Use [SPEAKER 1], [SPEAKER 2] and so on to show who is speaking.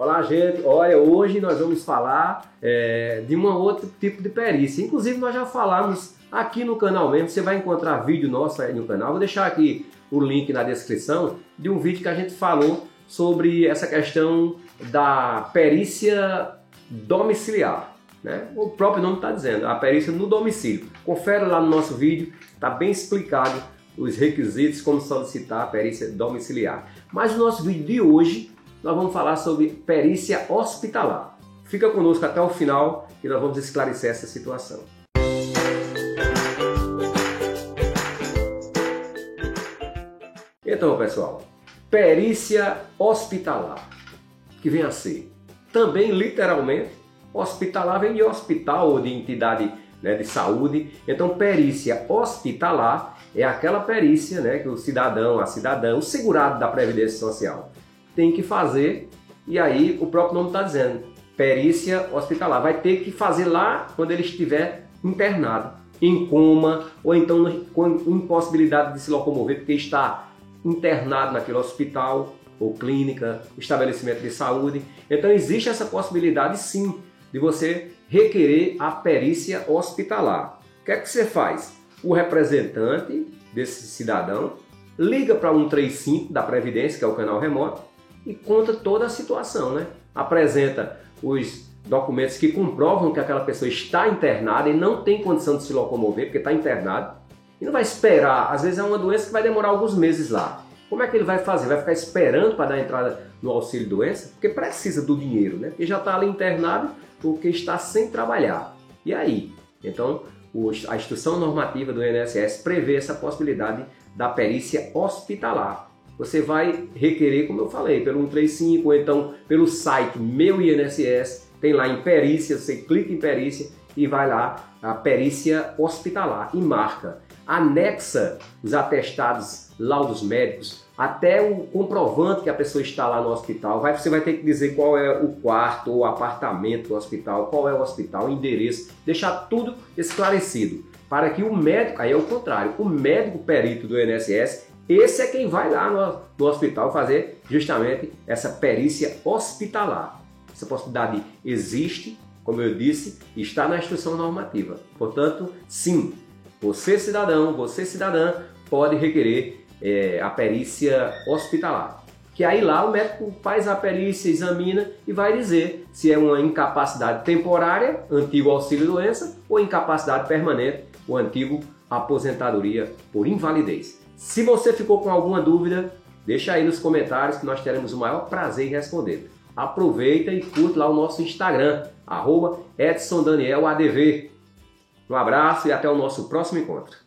[SPEAKER 1] Olá, gente. Olha, hoje nós vamos falar é, de um outro tipo de perícia. Inclusive, nós já falamos aqui no canal mesmo. Você vai encontrar vídeo nosso aí no canal. Vou deixar aqui o link na descrição de um vídeo que a gente falou sobre essa questão da perícia domiciliar. Né? O próprio nome está dizendo, a perícia no domicílio. Confere lá no nosso vídeo, está bem explicado os requisitos, como solicitar a perícia domiciliar. Mas no nosso vídeo de hoje, nós vamos falar sobre perícia hospitalar. Fica conosco até o final e nós vamos esclarecer essa situação. Então, pessoal, perícia hospitalar, que vem a ser também literalmente hospitalar vem de hospital ou de entidade né, de saúde. Então, perícia hospitalar é aquela perícia né, que o cidadão, a cidadã, o segurado da Previdência Social tem que fazer, e aí o próprio nome está dizendo, perícia hospitalar. Vai ter que fazer lá quando ele estiver internado, em coma, ou então com impossibilidade de se locomover, porque está internado naquele hospital ou clínica, estabelecimento de saúde. Então existe essa possibilidade sim de você requerer a perícia hospitalar. O que é que você faz? O representante desse cidadão liga para 135 da Previdência, que é o canal remoto, e conta toda a situação, né? Apresenta os documentos que comprovam que aquela pessoa está internada e não tem condição de se locomover porque está internado. E não vai esperar, às vezes é uma doença que vai demorar alguns meses lá. Como é que ele vai fazer? Vai ficar esperando para dar entrada no auxílio doença? Porque precisa do dinheiro, né? Porque já está ali internado porque está sem trabalhar. E aí? Então, a instrução normativa do INSS prevê essa possibilidade da perícia hospitalar. Você vai requerer, como eu falei, pelo 135 ou então pelo site Meu INSS, tem lá em perícia, você clica em perícia e vai lá a perícia hospitalar e marca. Anexa os atestados, laudos médicos, até o comprovante que a pessoa está lá no hospital. Vai, você vai ter que dizer qual é o quarto ou apartamento do hospital, qual é o hospital, o endereço, deixar tudo esclarecido. Para que o médico, aí é o contrário, o médico perito do INSS, esse é quem vai lá no, no hospital fazer justamente essa perícia hospitalar. Essa possibilidade existe, como eu disse, está na instrução normativa. Portanto, sim, você cidadão, você cidadã pode requerer é, a perícia hospitalar. Que aí lá o médico faz a perícia, examina e vai dizer se é uma incapacidade temporária, antigo auxílio-doença, ou incapacidade permanente, o antigo aposentadoria por invalidez. Se você ficou com alguma dúvida, deixa aí nos comentários que nós teremos o maior prazer em responder. Aproveita e curte lá o nosso Instagram, arroba Um abraço e até o nosso próximo encontro.